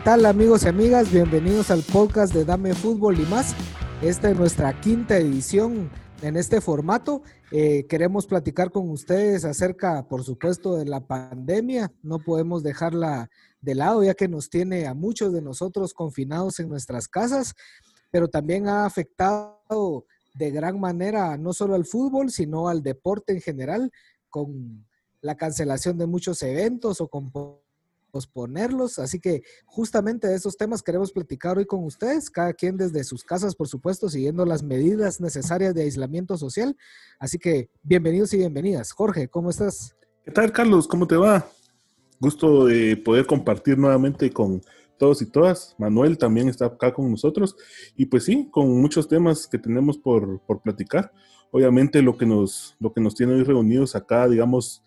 ¿Qué tal amigos y amigas? Bienvenidos al podcast de Dame Fútbol y más. Esta es nuestra quinta edición en este formato. Eh, queremos platicar con ustedes acerca, por supuesto, de la pandemia. No podemos dejarla de lado ya que nos tiene a muchos de nosotros confinados en nuestras casas, pero también ha afectado de gran manera no solo al fútbol, sino al deporte en general, con la cancelación de muchos eventos o con posponerlos. Así que justamente de esos temas queremos platicar hoy con ustedes, cada quien desde sus casas, por supuesto, siguiendo las medidas necesarias de aislamiento social. Así que bienvenidos y bienvenidas. Jorge, ¿cómo estás? ¿Qué tal, Carlos? ¿Cómo te va? Gusto de poder compartir nuevamente con todos y todas. Manuel también está acá con nosotros. Y pues sí, con muchos temas que tenemos por, por platicar. Obviamente lo que, nos, lo que nos tiene hoy reunidos acá, digamos,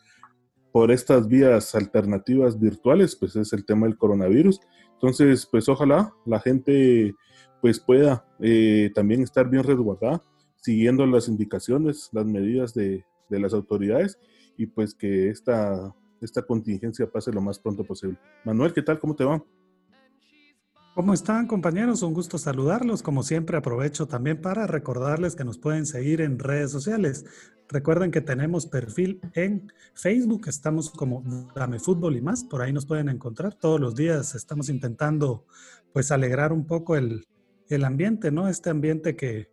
por estas vías alternativas virtuales, pues es el tema del coronavirus. Entonces, pues ojalá la gente pues pueda eh, también estar bien resguardada, siguiendo las indicaciones, las medidas de, de, las autoridades y pues que esta, esta contingencia pase lo más pronto posible. Manuel, ¿qué tal? ¿Cómo te va? ¿Cómo están compañeros? Un gusto saludarlos. Como siempre aprovecho también para recordarles que nos pueden seguir en redes sociales. Recuerden que tenemos perfil en Facebook, estamos como Dame Fútbol y más, por ahí nos pueden encontrar. Todos los días estamos intentando pues alegrar un poco el, el ambiente, ¿no? Este ambiente que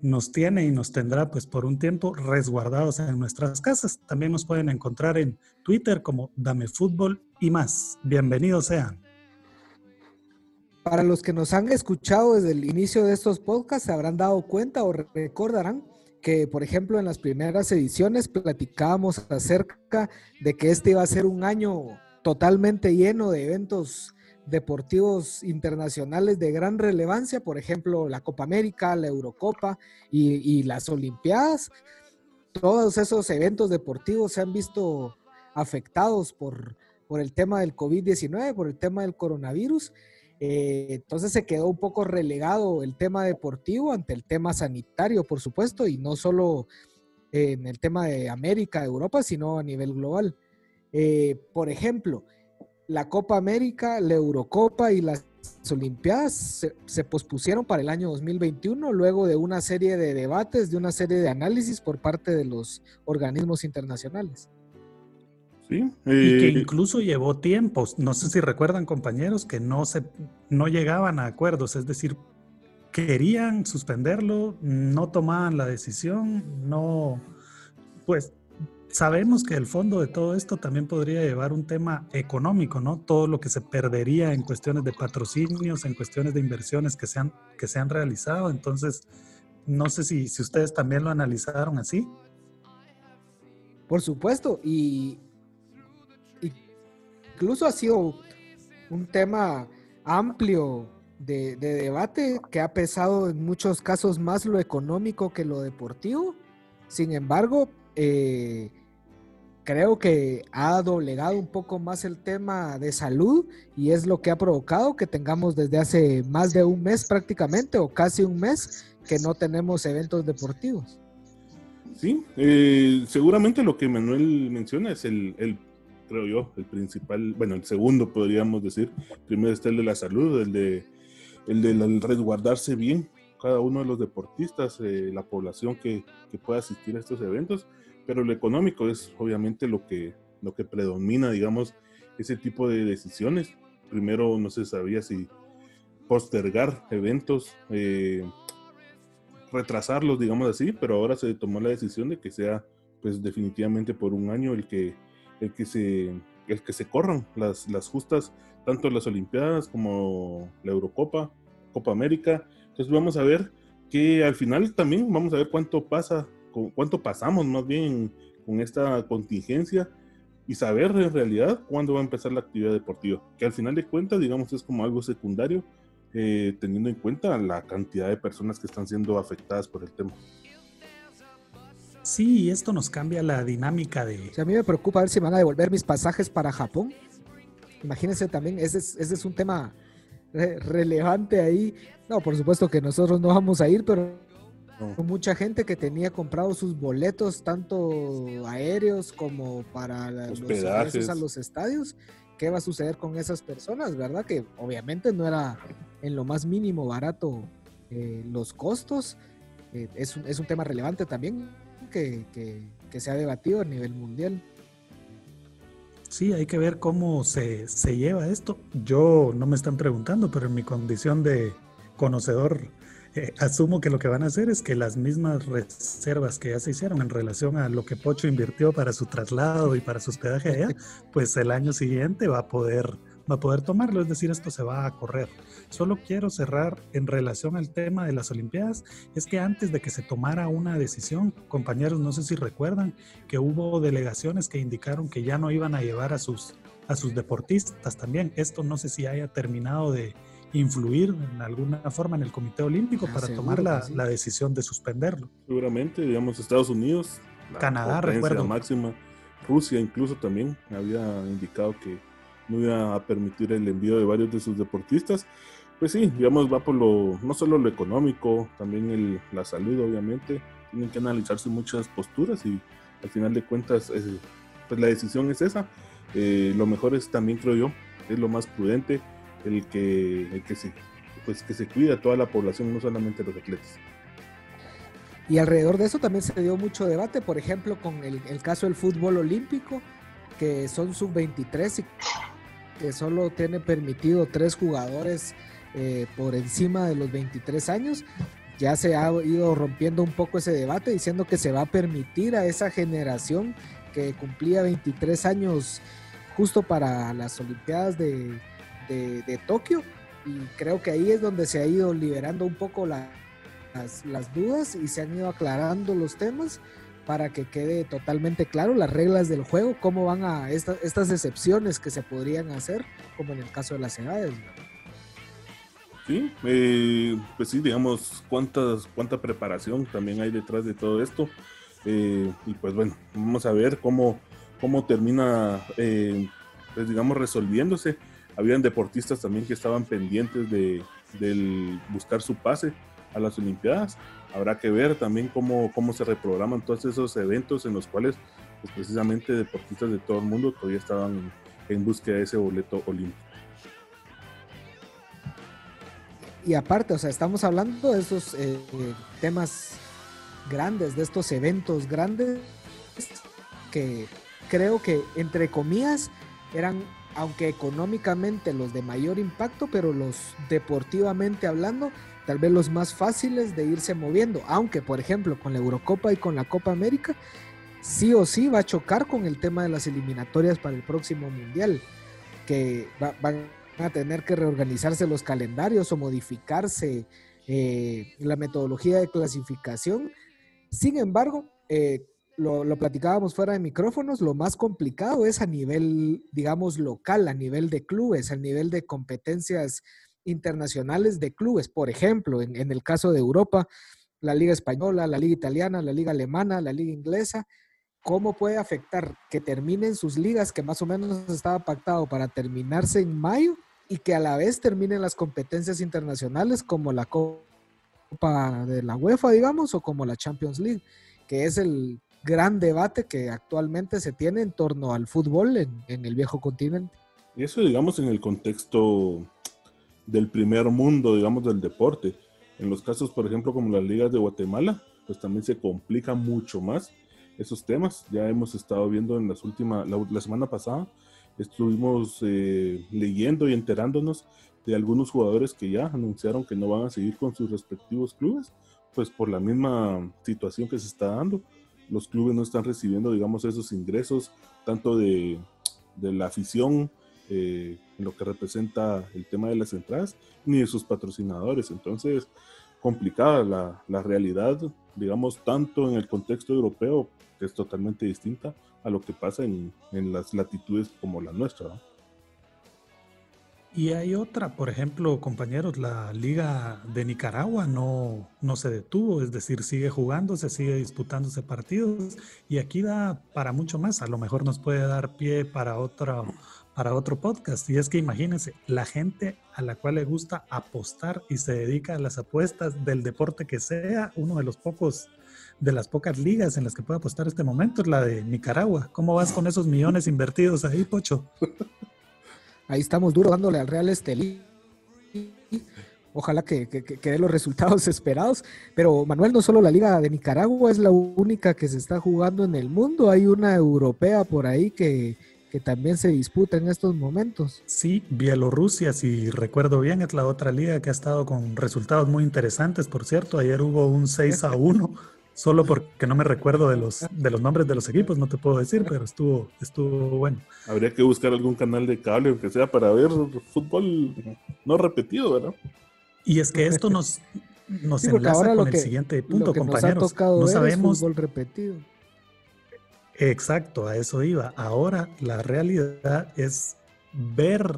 nos tiene y nos tendrá pues por un tiempo resguardados en nuestras casas. También nos pueden encontrar en Twitter como Dame Fútbol y más. Bienvenidos sean. Para los que nos han escuchado desde el inicio de estos podcasts, se habrán dado cuenta o recordarán que, por ejemplo, en las primeras ediciones platicábamos acerca de que este iba a ser un año totalmente lleno de eventos deportivos internacionales de gran relevancia, por ejemplo, la Copa América, la Eurocopa y, y las Olimpiadas. Todos esos eventos deportivos se han visto afectados por, por el tema del COVID-19, por el tema del coronavirus. Eh, entonces se quedó un poco relegado el tema deportivo ante el tema sanitario, por supuesto, y no solo en el tema de América, Europa, sino a nivel global. Eh, por ejemplo, la Copa América, la Eurocopa y las Olimpiadas se, se, pospusieron para el año 2021 luego de una serie de debates, de una serie de análisis por parte de los organismos internacionales. ¿Sí? y que eh, incluso llevó tiempos. No sé si recuerdan, compañeros, que no, se, no llegaban a acuerdos, es decir, querían suspenderlo, no tomaban la decisión, no, pues sabemos que el fondo de todo esto también podría llevar un tema económico, ¿no? Todo lo que se perdería en cuestiones de patrocinios, en cuestiones de inversiones que se han, que se han realizado. Entonces, no sé si, si ustedes también lo analizaron así. Por supuesto, y incluso ha sido un tema amplio de, debate que ha pesado en muchos casos más lo económico que lo deportivo. Sin embargo, eh, creo que ha doblegado un poco más el tema de salud y es lo que ha provocado que tengamos desde hace más de un mes prácticamente o casi un mes que no tenemos eventos deportivos. Sí, eh, seguramente lo que Manuel menciona es el, el creo yo, el principal, bueno, el segundo podríamos decir. Primero está el de la salud, el de el de resguardarse bien cada uno de los deportistas, eh, la población que, que pueda asistir a estos eventos, pero lo económico es obviamente lo que, lo que predomina, digamos, ese tipo de decisiones. Primero no se sabía si postergar eventos, eh, retrasarlos, digamos así, pero ahora se tomó la decisión de que sea pues definitivamente por un año el que el que se, el que se corran las, las justas, tanto las Olimpiadas como la Eurocopa, Copa América. Entonces vamos a ver que al final también vamos a ver cuánto pasa, cuánto pasamos más bien con esta contingencia y saber en realidad cuándo va a empezar la actividad deportiva, que al final de cuentas, digamos, es como algo secundario, eh, teniendo en cuenta la cantidad de personas que están siendo afectadas por el tema. Sí, esto nos cambia la dinámica de... a mí me preocupa ver si van a devolver mis pasajes para Japón. Imagínense también, ese es, ese es un tema relevante ahí. No, por supuesto que nosotros no vamos a ir, pero mucha gente que tenía comprado sus boletos, tanto aéreos como para los ingresos a los estadios. ¿Qué va a suceder con esas personas, verdad? Que obviamente no era en lo más mínimo barato eh, los costos. Eh, es, un, es, un, tema relevante también que, que, que se ha debatido a nivel mundial. Sí, hay que ver cómo se, se, lleva esto. Yo no me están preguntando, pero en mi condición de conocedor, eh, asumo que lo que van a hacer es que las mismas reservas que ya se hicieron en relación a lo que Pocho invirtió para su traslado y para su hospedaje allá, pues el año siguiente va a poder va a poder tomarlo, es decir, esto se va a correr. Solo quiero cerrar en relación al tema de las Olimpiadas, es que antes de que se tomara una decisión, compañeros, no sé si recuerdan que hubo delegaciones que indicaron que ya no iban a llevar a sus, a sus deportistas también. Esto no sé si haya terminado de influir en alguna forma en el Comité Olímpico ah, para tomar la, la, decisión de suspenderlo. Seguramente, digamos, Estados Unidos, Canadá, recuerdo. máxima, Rusia incluso también había indicado que no iba a permitir el envío de varios de sus deportistas. Pues sí, digamos, va por lo, no solo lo económico, también el, la salud, obviamente. Tienen que analizarse muchas posturas y al final de cuentas, pues la decisión es esa. Eh, lo mejor es también, creo yo, es lo más prudente, el que, el que se, pues que se cuida toda la población, no solamente los atletas. Y alrededor de eso también se dio mucho debate, por ejemplo, con el, el caso del fútbol olímpico, que son sub-23 y que solo tiene permitido tres jugadores eh, por encima de los 23 años. Ya se ha ido rompiendo un poco ese debate diciendo que se va a permitir a esa generación que cumplía 23 años justo para las Olimpiadas de, Tokio. Y creo que ahí es donde se ha ido liberando un poco las, dudas y se han ido aclarando los temas para que quede totalmente claro las reglas del juego, cómo van a estas excepciones que se podrían hacer, como en el caso de las edades. Sí, eh, pues sí, digamos, cuántas, cuánta preparación también hay detrás de todo esto. Eh, y pues bueno, vamos a ver cómo, cómo termina, eh, pues digamos, resolviéndose. Habían deportistas también que estaban pendientes de del buscar su pase a las Olimpiadas habrá que ver también cómo, cómo se reprograman todos esos eventos en los cuales pues, precisamente deportistas de todo el mundo todavía estaban en búsqueda de ese boleto olímpico. Y aparte, o sea, estamos hablando de esos eh, temas grandes, de estos eventos grandes que creo que, entre comillas, eran, aunque económicamente los de mayor impacto, pero los deportivamente hablando, tal vez los más fáciles de irse moviendo, aunque por ejemplo con la Eurocopa y con la Copa América, sí o sí va a chocar con el tema de las eliminatorias para el próximo Mundial, que van a tener que reorganizarse los calendarios o modificarse eh, la metodología de clasificación. Sin embargo, eh, lo, lo, platicábamos fuera de micrófonos, lo más complicado es a nivel, digamos, local, a nivel de clubes, a nivel de competencias internacionales de clubes. Por ejemplo, en, el caso de Europa, la Liga Española, la Liga Italiana, la Liga Alemana, la Liga Inglesa, ¿cómo puede afectar que terminen sus ligas, que más o menos estaba pactado para terminarse en mayo, y que a la vez terminen las competencias internacionales como la Copa de la UEFA, digamos, o como la Champions League, que es el gran debate que actualmente se tiene en torno al fútbol en, en el viejo continente. Y eso, digamos, en el contexto del primer mundo, digamos, del deporte. En los casos, por ejemplo, como las ligas de Guatemala, pues también se complica mucho más esos temas. Ya hemos estado viendo en las últimas, la, semana pasada, estuvimos eh, leyendo y enterándonos de algunos jugadores que ya anunciaron que no van a seguir con sus respectivos clubes, pues por la misma situación que se está dando. Los clubes no están recibiendo, digamos, esos ingresos, tanto de, de la afición eh, en lo que representa el tema de las entradas, ni de sus patrocinadores. Entonces, complicada la, la realidad, digamos, tanto en el contexto europeo, que es totalmente distinta a lo que pasa en, en las latitudes como la nuestra. Y hay otra, por ejemplo, compañeros, la Liga de Nicaragua no, no se detuvo, es decir, sigue jugándose, sigue disputándose partidos y aquí da para mucho más. A lo mejor nos puede dar pie para otra para otro podcast. Y es que imagínense, la gente a la cual le gusta apostar y se dedica a las apuestas del deporte que sea, uno de los pocos, de las pocas ligas en las que puede apostar este momento es la de Nicaragua. ¿Cómo vas con esos millones invertidos ahí, Pocho? Ahí estamos duro dándole al Real Estelí. Ojalá que, que, que dé los resultados esperados. Pero Manuel, no solo la Liga de Nicaragua es la única que se está jugando en el mundo. Hay una europea por ahí que, que también se disputa en estos momentos. Sí, Bielorrusia, si recuerdo bien, es la otra liga que ha estado con resultados muy interesantes, por cierto. Ayer hubo un 6 a 1, solo porque no me recuerdo de los, de los nombres de los equipos, no te puedo decir, pero estuvo, estuvo bueno. Habría que buscar algún canal de cable, aunque sea para ver fútbol no repetido, ¿verdad? Y es que esto nos, nos sí, enlaza con el siguiente punto, compañeros. no sabemos. Fútbol repetido Exacto, a eso iba. Ahora la realidad es ver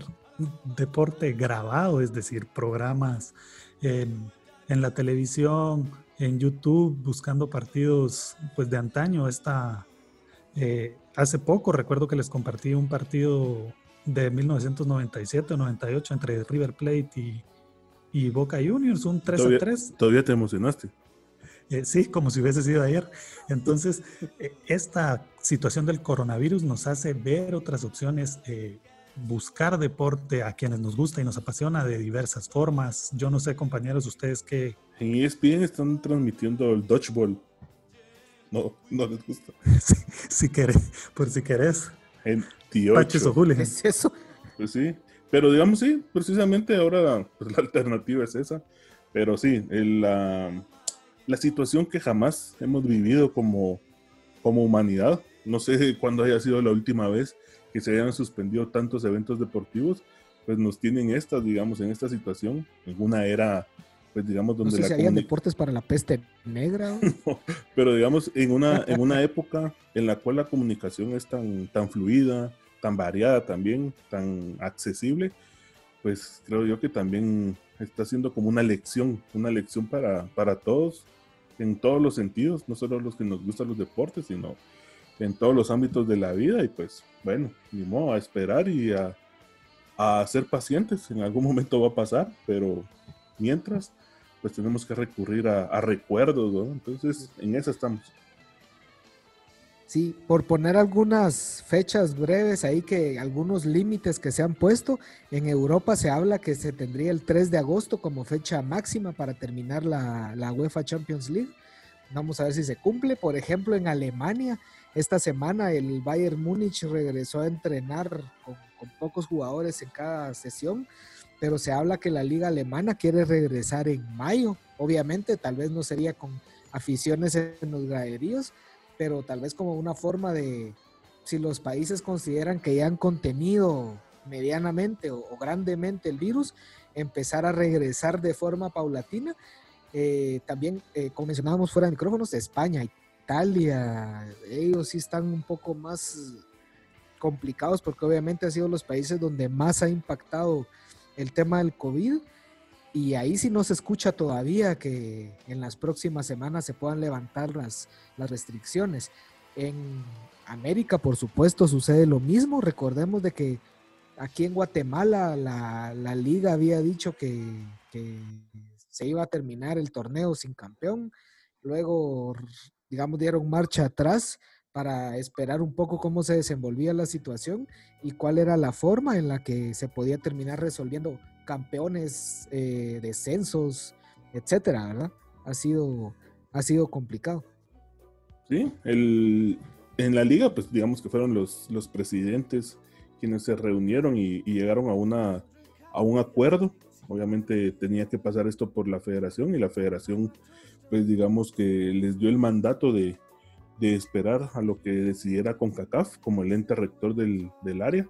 deporte grabado, es decir, programas en, la televisión, en YouTube, buscando partidos pues de antaño. Esta, eh, hace poco recuerdo que les compartí un partido de 1997 o 98 entre River Plate y, y Boca Juniors, un 3 a 3. Todavía te emocionaste. Eh, sí, como si hubiese sido ayer. Entonces, eh, esta situación del coronavirus nos hace ver otras opciones, eh, buscar deporte a quienes nos gusta y nos apasiona de diversas formas. Yo no sé, compañeros, ustedes qué... En ESPN están transmitiendo el dodgeball. No, no les gusta. si querés, por si querés. En Paches o ¿Qué es eso? Pues sí, pero digamos sí, precisamente ahora pues, la alternativa es esa. Pero sí, la la situación que jamás hemos vivido como, como humanidad. No sé cuándo haya sido la última vez que se hayan suspendido tantos eventos deportivos, pues nos tienen estas, digamos, en esta situación, en una era, pues digamos, donde... No sé si deportes para la peste negra. pero digamos, en una, en una época en la cual la comunicación es tan, tan fluida, tan variada también, tan accesible, pues creo yo que también está siendo como una lección, una lección para, para todos en todos los sentidos, no solo los que nos gustan los deportes, sino en todos los ámbitos de la vida. Y pues, bueno, ni modo, a esperar y a, ser pacientes. En algún momento va a pasar, pero mientras, pues tenemos que recurrir a, recuerdos, ¿no? Entonces, en eso estamos. Sí, por poner algunas fechas breves ahí que algunos límites que se han puesto, en Europa se habla que se tendría el 3 de agosto como fecha máxima para terminar la, la UEFA Champions League. Vamos a ver si se cumple. Por ejemplo, en Alemania, esta semana el Bayern Múnich regresó a entrenar con, con pocos jugadores en cada sesión, pero se habla que la liga alemana quiere regresar en mayo. Obviamente, tal vez no sería con aficiones en los graderíos, pero tal vez como una forma de, si los países consideran que ya han contenido medianamente o, grandemente el virus, empezar a regresar de forma paulatina. Eh, también, eh, como mencionábamos fuera de micrófonos, España, Italia, ellos sí están un poco más complicados porque obviamente han sido los países donde más ha impactado el tema del COVID y ahí sí no se escucha todavía que en las próximas semanas se puedan levantar las, las restricciones. En América, por supuesto, sucede lo mismo. Recordemos de que aquí en Guatemala la, la liga había dicho que, que, se iba a terminar el torneo sin campeón. Luego, digamos, dieron marcha atrás para esperar un poco cómo se desenvolvía la situación y cuál era la forma en la que se podía terminar resolviendo campeones, eh, descensos, etcétera, ¿verdad? Ha sido, ha sido complicado. Sí, el, en la liga, pues digamos que fueron los, los presidentes quienes se reunieron y, llegaron a, una, a un acuerdo. Obviamente tenía que pasar esto por la federación y la federación, pues digamos que les dio el mandato de, de esperar a lo que decidiera CONCACAF como el ente rector del, del área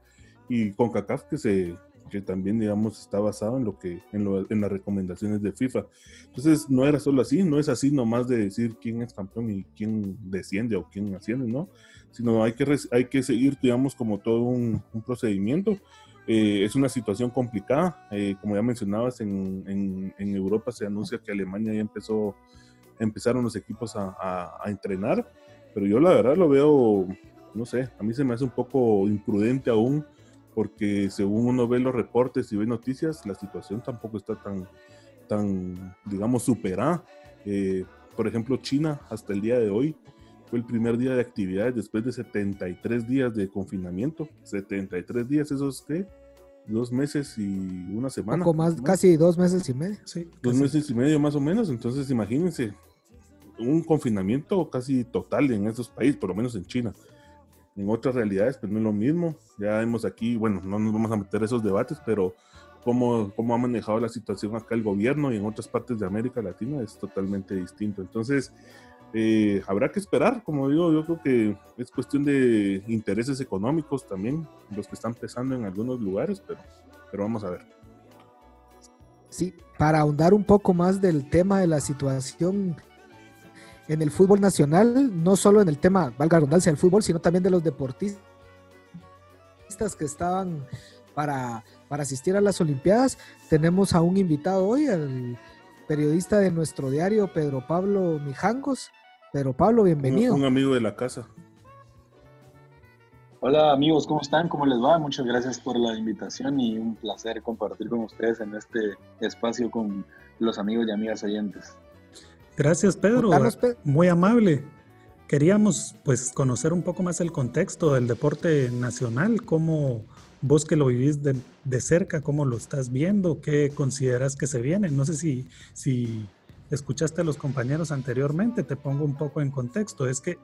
y CONCACAF que se que también digamos está basado en lo que en, lo, en, las recomendaciones de FIFA. Entonces no era solo así, no es así nomás de decir quién es campeón y quién desciende o quién asciende, ¿no? Sino hay que hay que seguir digamos como todo un, un procedimiento. Eh, es una situación complicada, eh, como ya mencionabas, en, en, en, Europa se anuncia que Alemania ya empezó, empezaron los equipos a, a, a entrenar pero yo la verdad lo veo, no sé, a mí se me hace un poco imprudente aún, porque según uno ve los reportes y ve noticias, la situación tampoco está tan, tan digamos, superada. Eh, por ejemplo, China hasta el día de hoy fue el primer día de actividades después de 73 días de confinamiento. 73 días, ¿eso es qué? Dos meses y una semana. Poco más, casi dos meses y medio. Sí, dos meses y medio más o menos. Entonces, imagínense, un confinamiento casi total en esos países, por lo menos en China. En otras realidades, pues no es lo mismo. Ya vemos aquí, bueno, no nos vamos a meter esos debates, pero cómo, cómo ha manejado la situación acá el gobierno y en otras partes de América Latina es totalmente distinto. Entonces, eh, habrá que esperar, como digo, yo creo que es cuestión de intereses económicos también, los que están pesando en algunos lugares, pero, pero vamos a ver. Sí, para ahondar un poco más del tema de la situación en el fútbol nacional, no solo en el tema, valga la redundancia, del fútbol, sino también de los deportistas que estaban para, para asistir a las Olimpiadas. Tenemos a un invitado hoy, el periodista de nuestro diario, Pedro Pablo Mijangos. Pedro Pablo, bienvenido. Un, amigo de la casa. Hola amigos, ¿cómo están? ¿Cómo les va? Muchas gracias por la invitación y un placer compartir con ustedes en este espacio con los amigos y amigas oyentes. Gracias, Pedro. Muy amable. Queríamos pues conocer un poco más el contexto del deporte nacional, cómo vos que lo vivís de, cerca, cómo lo estás viendo, qué consideras que se viene. No sé si, si escuchaste a los compañeros anteriormente, te pongo un poco en contexto. Es que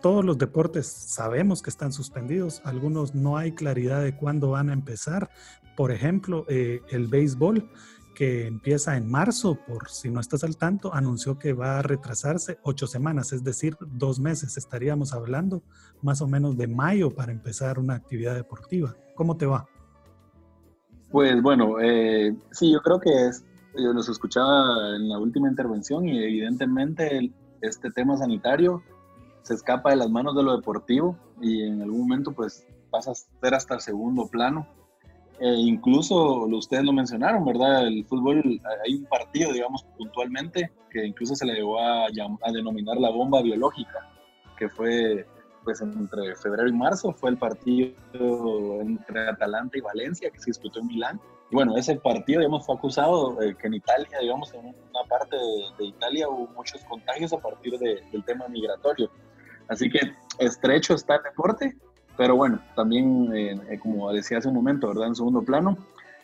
todos los deportes sabemos que están suspendidos, algunos no hay claridad de cuándo van a empezar. Por ejemplo, eh, el béisbol que empieza en marzo, por si no estás al tanto, anunció que va a retrasarse ocho semanas, es decir, dos meses. Estaríamos hablando más o menos de mayo para empezar una actividad deportiva. ¿Cómo te va? Pues bueno, eh, sí, yo creo que es, yo los escuchaba en la última intervención y evidentemente este tema sanitario se escapa de las manos de lo deportivo y en algún momento pues pasa a ser hasta el segundo plano eh, incluso ustedes lo mencionaron, ¿verdad? El fútbol, hay un partido, digamos, puntualmente, que incluso se le llegó a, denominar la bomba biológica, que fue pues entre febrero y marzo, fue el partido entre Atalanta y Valencia, que se disputó en Milán. Y bueno, ese partido, digamos, fue acusado que en Italia, digamos, en una parte de, Italia hubo muchos contagios a partir del tema migratorio. Así que estrecho está el deporte, pero bueno, también, eh, eh, como decía hace un momento, ¿verdad? En segundo plano,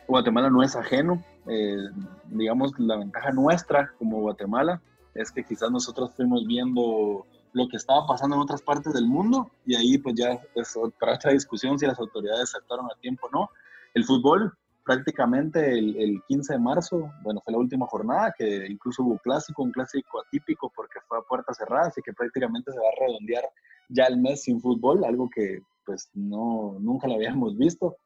Guatemala no es ajeno. Eh, digamos, la ventaja nuestra como Guatemala es que quizás nosotros fuimos viendo lo que estaba pasando en otras partes del mundo y ahí pues ya es para otra discusión si las autoridades actuaron a tiempo o no. El fútbol prácticamente el, el, 15 de marzo, bueno, fue la última jornada, que incluso hubo clásico, un clásico atípico porque fue a puertas cerradas y que prácticamente se va a redondear ya el mes sin fútbol, algo que pues no, nunca lo habíamos visto.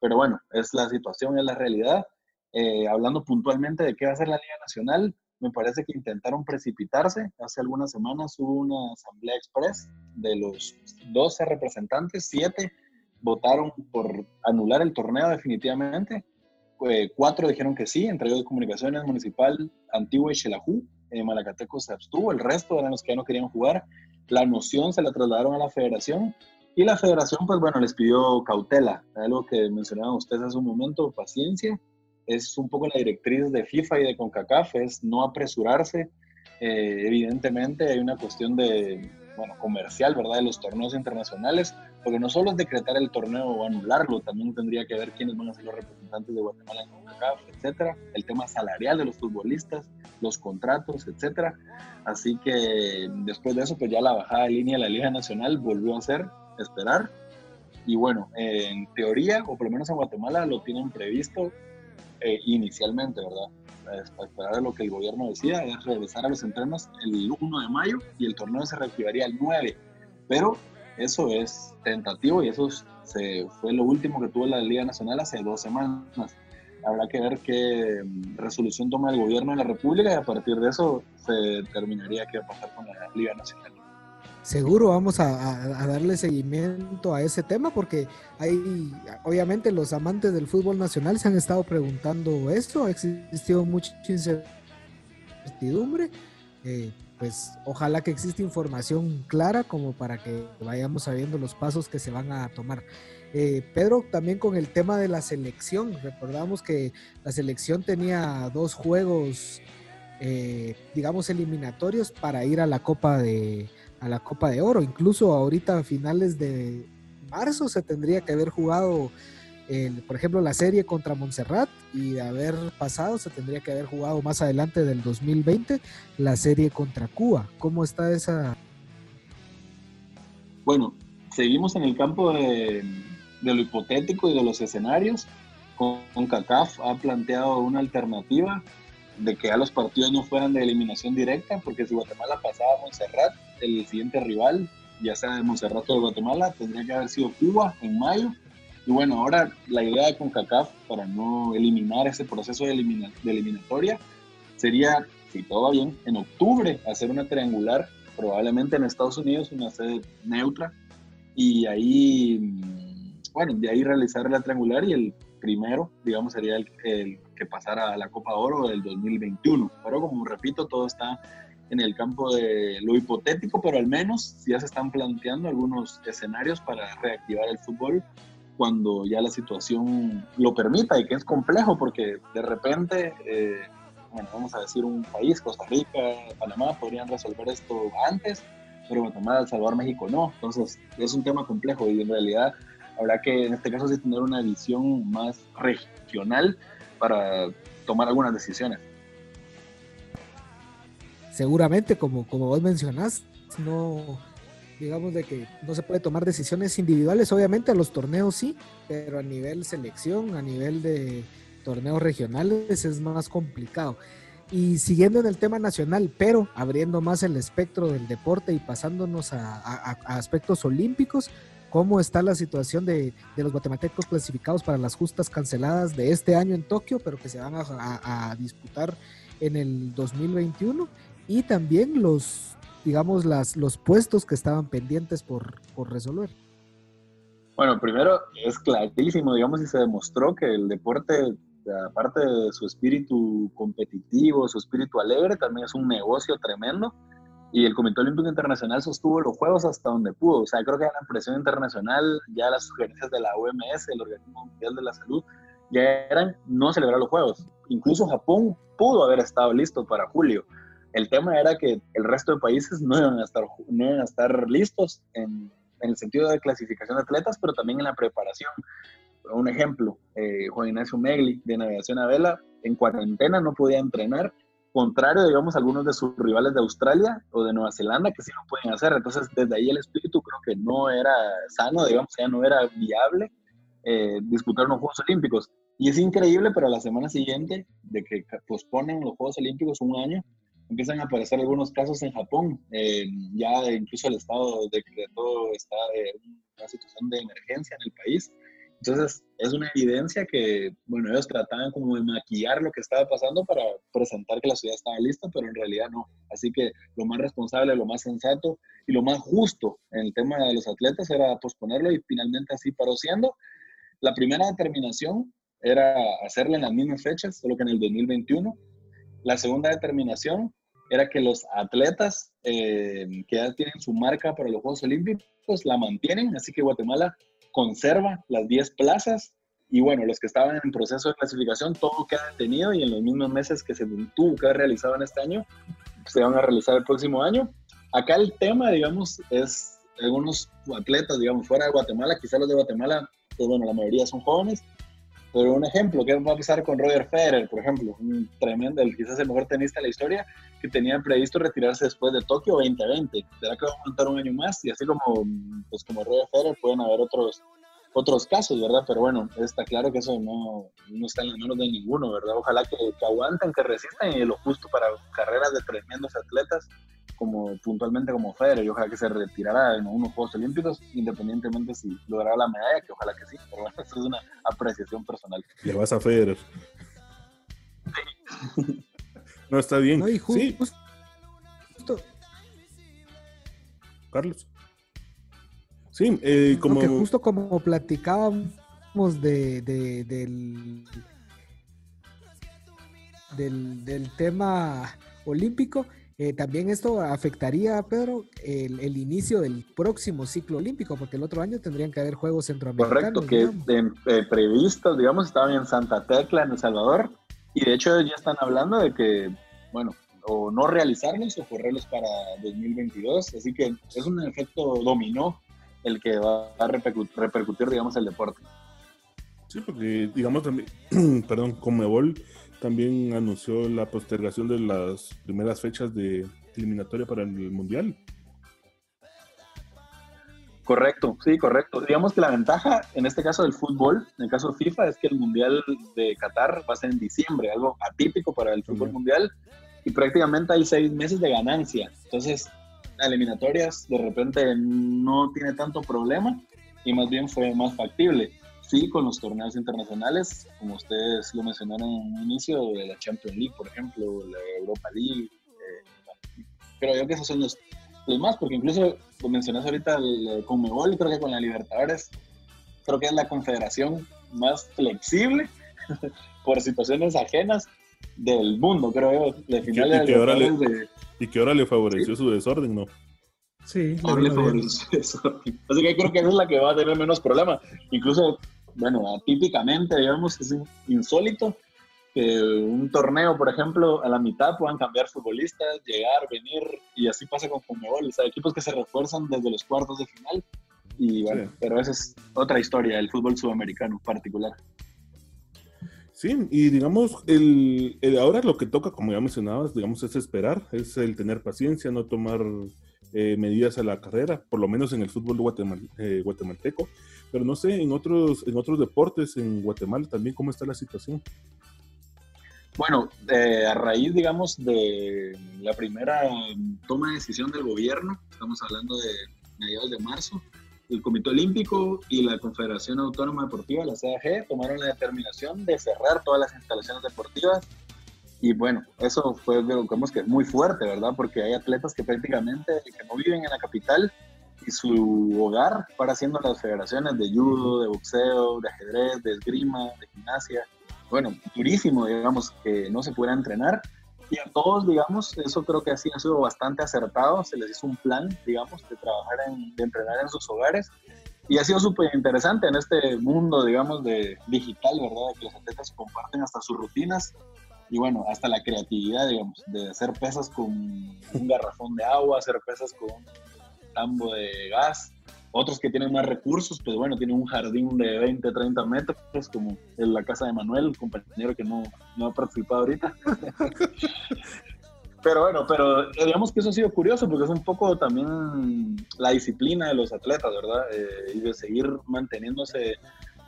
Pero bueno, es la situación, es la realidad. Eh, hablando puntualmente de qué va a ser la Liga Nacional, me parece que intentaron precipitarse. Hace algunas semanas hubo una asamblea express de los 12 representantes, 7 votaron por anular el torneo definitivamente. Eh, cuatro dijeron que sí, entre ellos Comunicaciones Municipal, Antigua y Xelajú. Eh, Malacateco se abstuvo, el resto eran los que ya no querían jugar. La noción se la trasladaron a la federación y la federación, pues bueno, les pidió cautela, algo que mencionaban ustedes hace un momento, paciencia. Es un poco la directriz de FIFA y de CONCACAF, es no apresurarse. Eh, evidentemente hay una cuestión de, bueno, comercial, ¿verdad?, de los torneos internacionales, porque no solo es decretar el torneo o anularlo, también tendría que ver quiénes van a ser los representantes de Guatemala en CONCACAF, etcétera, el tema salarial de los futbolistas, los contratos, etcétera. Así que después de eso, pues ya la bajada de línea de la Liga Nacional volvió a ser esperar. Y bueno, en teoría, o por lo menos en Guatemala, lo tienen previsto eh, inicialmente, ¿verdad? Es para esperar a lo que el gobierno decida, es regresar a los entrenos el 1 de mayo y el torneo se reactivaría el 9. Pero eso es tentativo y eso se, fue lo último que tuvo la Liga Nacional hace dos semanas. Habrá que ver qué mm, resolución toma el gobierno de la República y a partir de eso se determinaría qué va a pasar con la Liga Nacional seguro vamos a, darle seguimiento a ese tema porque hay, obviamente los amantes del fútbol nacional se han estado preguntando esto, ha existido mucha incertidumbre, eh, pues ojalá que exista información clara como para que vayamos sabiendo los pasos que se van a tomar. Eh, Pedro, también con el tema de la selección, recordamos que la selección tenía dos juegos, eh, digamos, eliminatorios para ir a la Copa de, a la Copa de Oro. Incluso ahorita a finales de marzo se tendría que haber jugado, por ejemplo, la serie contra Montserrat y de haber pasado se tendría que haber jugado más adelante del 2020 la serie contra Cuba. ¿Cómo está esa? Bueno, seguimos en el campo de, lo hipotético y de los escenarios. Con, CACAF ha planteado una alternativa de que a los partidos no fueran de eliminación directa, porque si Guatemala pasaba a Montserrat, el siguiente rival, ya sea de Montserrat o de Guatemala, tendría que haber sido Cuba en mayo. Y bueno, ahora la idea de CONCACAF para no eliminar ese proceso de, de eliminatoria sería, si todo va bien, en octubre hacer una triangular, probablemente en Estados Unidos, una sede neutra, y ahí, mm, bueno, de ahí realizar la triangular y el primero, digamos, sería el, el que pasara a la Copa Oro del 2021. Pero como repito, todo está en el campo de lo hipotético, pero al menos ya se están planteando algunos escenarios para reactivar el fútbol cuando ya la situación lo permita y que es complejo porque de repente, eh, bueno, vamos a decir un país, Costa Rica, Panamá, podrían resolver esto antes, pero Guatemala, El Salvador, México no. Entonces es un tema complejo y en realidad habrá que en este caso sí tener una visión más regional para tomar algunas decisiones. Seguramente, como, como vos mencionás, no, digamos de que no se puede tomar decisiones individuales, obviamente a los torneos sí, pero a nivel selección, a nivel de torneos regionales es más complicado. Y siguiendo en el tema nacional, pero abriendo más el espectro del deporte y pasándonos a, aspectos olímpicos, cómo está la situación de, los guatemaltecos clasificados para las justas canceladas de este año en Tokio, pero que se van a, disputar en el 2021, y también los, digamos, las, los puestos que estaban pendientes por, por resolver. Bueno, primero es clarísimo, digamos, y se demostró que el deporte, aparte de su espíritu competitivo, su espíritu alegre, también es un negocio tremendo y el Comité Olímpico Internacional sostuvo los Juegos hasta donde pudo. O sea, creo que la presión internacional, ya las sugerencias de la OMS, el Organismo Mundial de la Salud, ya eran no celebrar los Juegos. Incluso Japón pudo haber estado listo para julio. El tema era que el resto de países no iban a estar, no iban a estar listos en, en el sentido de clasificación de atletas, pero también en la preparación. Un ejemplo, eh, Juan Ignacio Megli, de Navegación a Vela, en cuarentena no podía entrenar contrario, digamos, a algunos de sus rivales de Australia o de Nueva Zelanda que sí lo pueden hacer. Entonces, desde ahí el espíritu creo que no era sano, digamos, ya no era viable eh, disputar unos Juegos Olímpicos. Y es increíble, pero la semana siguiente de que posponen los Juegos Olímpicos un año, empiezan a aparecer algunos casos en Japón. Eh, ya incluso el Estado decretó está, en una situación de emergencia en el país. Entonces, es una evidencia que, bueno, ellos trataban como de maquillar lo que estaba pasando para presentar que la ciudad estaba lista, pero en realidad no. Así que lo más responsable, lo más sensato y lo más justo en el tema de los atletas era posponerlo y finalmente así paró siendo. La primera determinación era hacerla en las mismas fechas, solo que en el 2021. La segunda determinación era que los atletas eh, que ya tienen su marca para los Juegos Olímpicos la mantienen, así que Guatemala conserva las 10 plazas y bueno, los que estaban en proceso de clasificación, todo queda detenido y en los mismos meses que se tuvo que haber realizado en este año, se van a realizar el próximo año. Acá el tema, digamos, es algunos atletas, digamos, fuera de Guatemala, quizás los de Guatemala, pues bueno, la mayoría son jóvenes, pero un ejemplo, ¿qué va a pasar con Roger Federer, por ejemplo? Un tremendo, quizás el mejor tenista de la historia, que tenía previsto retirarse después de Tokio 2020. ¿Será que va a aguantar un año más? Y así como, pues como Roger Federer, pueden haber otros, otros casos, ¿verdad? Pero bueno, está claro que eso no, no está en las manos de ninguno, ¿verdad? Ojalá que, que aguanten, que resistan y lo justo para carreras de tremendos atletas como puntualmente como Federer y ojalá que se retirara en unos Juegos Olímpicos, independientemente si lograra la medalla, que ojalá que sí, pero bueno, eso es una apreciación personal. Le vas a Federer. no, está bien. sí. Carlos. Sí, eh, como... justo como platicábamos de, del, del, del tema olímpico, eh, también esto afectaría, Pedro, el, el, inicio del próximo ciclo olímpico, porque el otro año tendrían que haber Juegos Centroamericanos. Correcto, que eh, previstos, digamos, estaban en Santa Tecla, en El Salvador, y de hecho ya están hablando de que, bueno, o no realizarlos o correrlos para 2022, así que es un efecto dominó el que va a repercutir, repercutir digamos, el deporte. Sí, porque, digamos, también, perdón, Comebol también anunció la postergación de las primeras fechas de eliminatoria para el Mundial. Correcto, sí, correcto. Digamos que la ventaja en este caso del fútbol, en el caso de FIFA, es que el Mundial de Qatar va a ser en diciembre, algo atípico para el fútbol mundial, y prácticamente hay seis meses de ganancia. Entonces, eliminatorias de repente no tiene tanto problema y más bien fue más factible sí con los torneos internacionales, como ustedes lo mencionaron en un inicio, de la Champions League, por ejemplo, la Europa League. Eh, pero yo que esos son los, más, porque incluso lo mencionas ahorita el, con Mebol, creo que con la Libertadores, creo que es la confederación más flexible por situaciones ajenas del mundo, creo yo. De final y, que, ahora le, y que ahora le favoreció su desorden, ¿no? Sí, le favoreció su desorden. Así que creo que esa es la que va a tener menos problema. Incluso bueno, atípicamente, digamos, es insólito que un torneo, por ejemplo, a la mitad puedan cambiar futbolistas, llegar, venir, y así pasa con Conmebol. O sea, equipos que se refuerzan desde los cuartos de final. Y bueno, pero esa es otra historia, el fútbol sudamericano particular. Sí, y digamos, el, ahora lo que toca, como ya mencionabas, digamos, es esperar, es el tener paciencia, no tomar eh, medidas a la carrera, por lo menos en el fútbol eh, guatemalteco. Pero no sé, en otros, en otros deportes, en Guatemala también, ¿cómo está la situación? Bueno, eh, a raíz, digamos, de la primera toma de decisión del gobierno, estamos hablando de mediados de marzo, el Comité Olímpico y la Confederación Autónoma Deportiva, la CAG, tomaron la determinación de cerrar todas las instalaciones deportivas. Y bueno, eso fue, digamos que muy fuerte, ¿verdad? Porque hay atletas que prácticamente que no viven en la capital y su hogar para haciendo las federaciones de judo, de boxeo, de ajedrez, de esgrima, de gimnasia. Bueno, durísimo, digamos, que no se pudiera entrenar. Y a todos, digamos, eso creo que así ha sido bastante acertado. Se les hizo un plan, digamos, de trabajar, en, de entrenar en sus hogares. Y ha sido súper interesante en este mundo, digamos, de digital, ¿verdad? Que los atletas comparten hasta sus rutinas y bueno, hasta la creatividad, digamos, de hacer pesas con un garrafón de agua, hacer pesas con tambo de gas. Otros que tienen más recursos, pues bueno, tienen un jardín de 20, 30 metros, como en la casa de Manuel, el compañero que no, no ha participado ahorita. pero bueno, pero digamos que eso ha sido curioso porque es un poco también la disciplina de los atletas, ¿verdad? Eh, y de seguir manteniéndose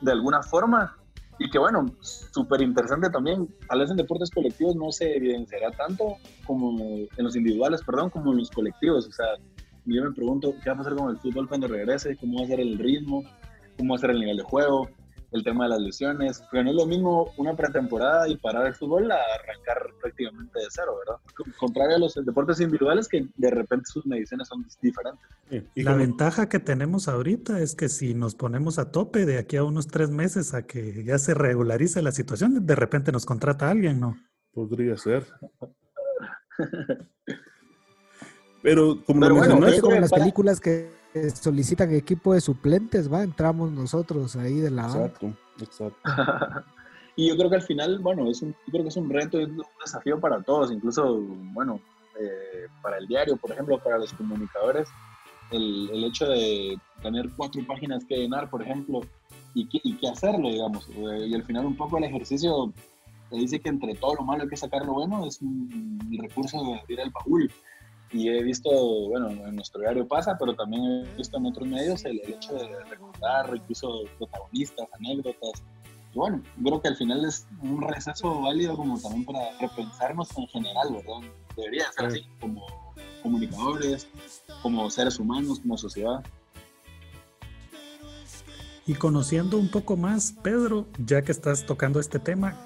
de alguna forma. Y que bueno, súper interesante también, tal vez en deportes colectivos no se evidenciará tanto como en los individuales, perdón, como en los colectivos. O sea, yo me pregunto qué va a pasar con el fútbol cuando regrese, cómo va a ser el ritmo, cómo va a ser el nivel de juego, el tema de las lesiones. Pero no es lo mismo una pretemporada y parar el fútbol a arrancar prácticamente de cero, ¿verdad? Contrario a los deportes individuales que de repente sus mediciones son diferentes. y la ventaja que tenemos ahorita es que si nos ponemos a tope de aquí a unos tres meses a que ya se regularice la situación, de repente nos contrata alguien, ¿no? Podría ser. Pero como bueno, es como las películas que solicitan equipo de suplentes, va, entramos nosotros ahí de la Exacto, exacto. y yo creo que al final, bueno, es un, yo creo que es un reto, es un desafío para todos, incluso, bueno, eh, para el diario, por ejemplo, para los comunicadores, el, el, hecho de tener cuatro páginas que llenar, por ejemplo, y qué, y qué hacerlo, digamos. Eh, y al final un poco el ejercicio te dice que entre todo lo malo hay que sacar lo bueno, es un, recurso de abrir el baúl y he visto, bueno, en nuestro diario pasa, pero también he visto en otros medios el, hecho de recordar incluso protagonistas, anécdotas. Y bueno, creo que al final es un receso válido como también para repensarnos en general, ¿verdad? Debería ser así, como comunicadores, como seres humanos, como sociedad. Y conociendo un poco más, Pedro, ya que estás tocando este tema,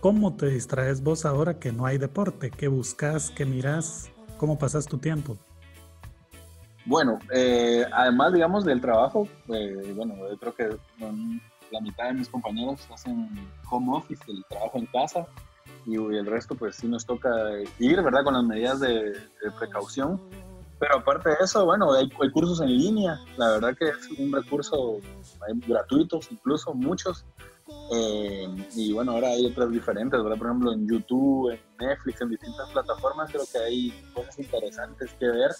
¿cómo te distraes vos ahora que no hay deporte? ¿Qué buscas? ¿Qué miras? ¿Cómo pasas tu tiempo? Bueno, eh, además, digamos, del trabajo, eh, bueno, yo creo que la mitad de mis compañeros hacen home office, el trabajo en casa. y el resto pues sí nos toca ir, ¿verdad? Con las medidas de, precaución. Pero aparte de eso, bueno, hay, cursos en línea, la verdad que es un recurso gratuitos, incluso muchos. Eh, y bueno, ahora hay otras diferentes, ¿verdad? Por ejemplo, en YouTube, en Netflix, en distintas plataformas, creo que hay cosas interesantes que ver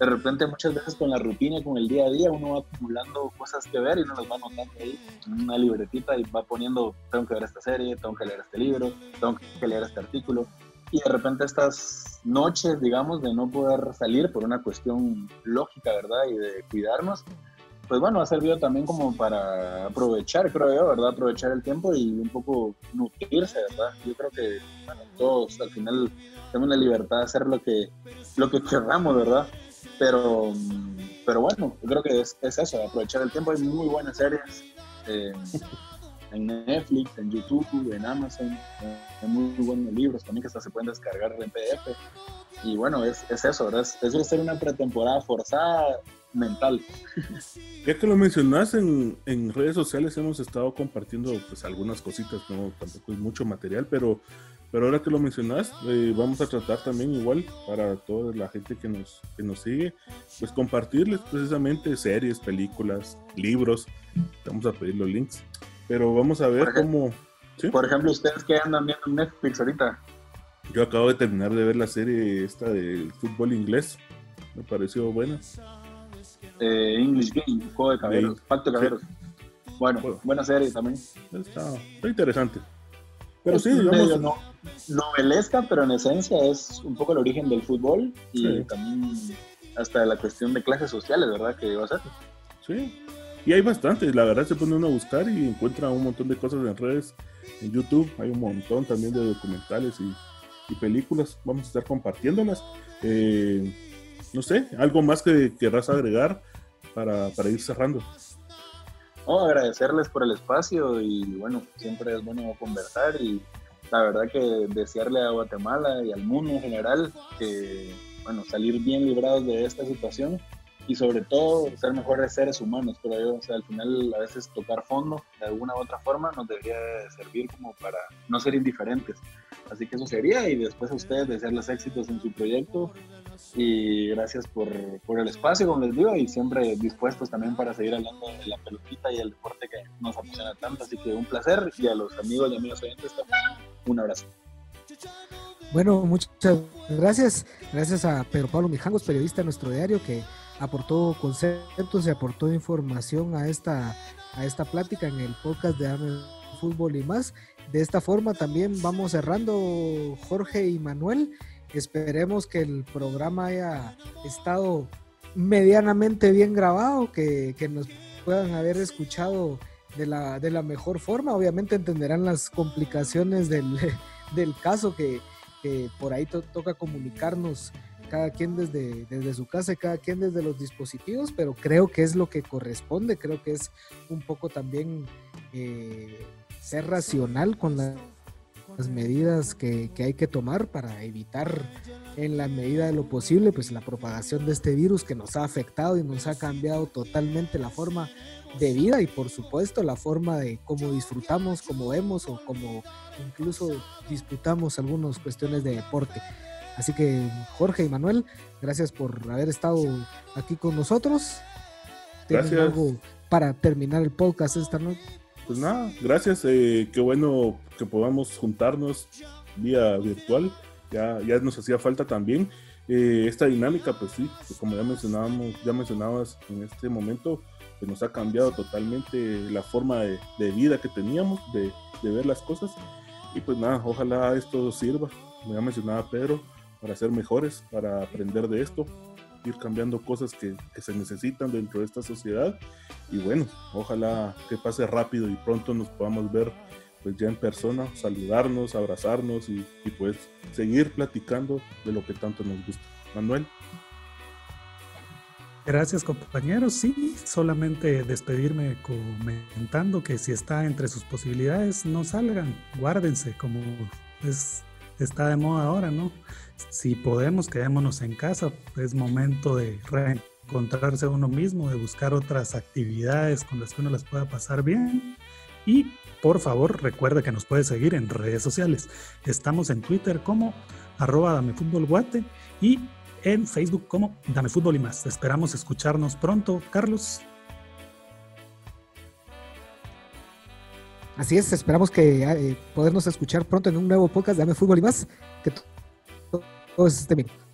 de repente muchas veces con la rutina, con el día a día, uno va acumulando cosas que ver y uno las va anotando ahí en una libretita y va poniendo, tengo que ver esta serie, tengo que leer este libro, tengo que leer este artículo. Y de repente estas noches, digamos, de no poder salir por una cuestión lógica, ¿verdad? Y de cuidarnos, pues bueno, ha servido también como para aprovechar, creo yo, ¿verdad? Aprovechar el tiempo y un poco nutrirse, ¿verdad? Yo creo que bueno, todos al final tenemos la libertad de hacer lo que, lo que queramos, ¿verdad? Pero, pero bueno, yo creo que es, es eso, aprovechar el tiempo. Hay muy buenas series eh, en Netflix, en YouTube, en Amazon. hay muy, buenos libros también que hasta se pueden descargar en PDF. Y bueno, es, es eso, ¿verdad? Es, es ser una pretemporada forzada mental. Ya que lo mencionas en, en, redes sociales hemos estado compartiendo pues algunas cositas, no tampoco es mucho material, pero pero ahora que lo mencionas, eh, vamos a tratar también igual para toda la gente que nos, que nos sigue, pues compartirles precisamente series, películas, libros. Vamos a pedir los links. Pero vamos a ver cómo... Por ejemplo, ¿ustedes qué andan viendo en Netflix ahorita? Yo acabo de terminar de ver la serie esta del fútbol inglés. Me pareció buena. Eh, English Game, juego de caballeros, pacto de caballeros. Bueno, buena serie también. Está, está interesante. Pero sí, digamos. No, novelesca, pero en esencia es un poco el origen del fútbol y también hasta la cuestión de clases sociales, ¿verdad? Que va a ser. Sí. Y hay bastantes, la verdad se pone uno a buscar y encuentra un montón de cosas en redes, en YouTube, hay un montón también de documentales y, películas, vamos a estar compartiéndolas. Eh, no sé, algo más que querrás agregar para, para ir cerrando. No, agradecerles por el espacio y bueno, siempre es bueno conversar y la verdad que desearle a Guatemala y al mundo en general que, bueno, salir bien librados de esta situación y sobre todo ser mejores seres humanos, pero yo, o sea, al final a veces tocar fondo de alguna u otra forma nos debería servir como para no ser indiferentes. Así que eso sería y después a ustedes desearles éxitos en su proyecto y gracias por, por, el espacio, como les digo, y siempre dispuestos también para seguir hablando de la pelotita y el deporte que nos apasiona tanto. Así que un placer y a los amigos y amigos oyentes también un abrazo. Bueno, muchas gracias. Gracias a Pedro Pablo Mijangos, periodista de nuestro diario, que aportó conceptos y aportó información a esta, a esta plática en el podcast de Ame Fútbol y más. De esta forma también vamos cerrando Jorge y Manuel. Esperemos que el programa haya estado medianamente bien grabado, que, nos puedan haber escuchado de la, de la mejor forma. Obviamente entenderán las complicaciones del, caso que, por ahí toca comunicarnos cada quien desde, desde su casa cada quien desde los dispositivos, pero creo que es lo que corresponde, creo que es un poco también eh, ser racional con la las medidas que, hay que tomar para evitar en la medida de lo posible pues la propagación de este virus que nos ha afectado y nos ha cambiado totalmente la forma de vida y por supuesto la forma de cómo disfrutamos, cómo vemos o cómo incluso disputamos algunas cuestiones de deporte. Así que Jorge y Manuel, gracias por haber estado aquí con nosotros. Gracias. algo para terminar el podcast esta noche? pues nada, gracias. Eh, qué bueno que podamos juntarnos vía virtual. Ya, ya nos hacía falta también. Eh, esta dinámica, pues sí, pues como ya mencionábamos, ya mencionabas en este momento, que nos ha cambiado totalmente la forma de, vida que teníamos, de, de, ver las cosas. Y pues nada, ojalá esto sirva, como ya mencionaba Pedro, para ser mejores, para aprender de esto, ir cambiando cosas que, se necesitan dentro de esta sociedad. Y bueno, ojalá que pase rápido y pronto nos podamos ver pues ya en persona, saludarnos, abrazarnos y, y pues seguir platicando de lo que tanto nos gusta. Manuel. Gracias compañeros. Sí, solamente despedirme comentando que si está entre sus posibilidades, no salgan, guárdense como es, está de moda ahora, ¿no? Si podemos, quedémonos en casa. Es momento de reencontrarse uno mismo, de buscar otras actividades con las que uno las pueda pasar bien. Y por favor, recuerde que nos puede seguir en redes sociales. Estamos en Twitter como arroba Dame Fútbol Guate y en Facebook como Dame Fútbol y más. Esperamos escucharnos pronto, Carlos. Así es, esperamos que eh, podernos escuchar pronto en un nuevo podcast de Dame Fútbol y más. Todos estén bien.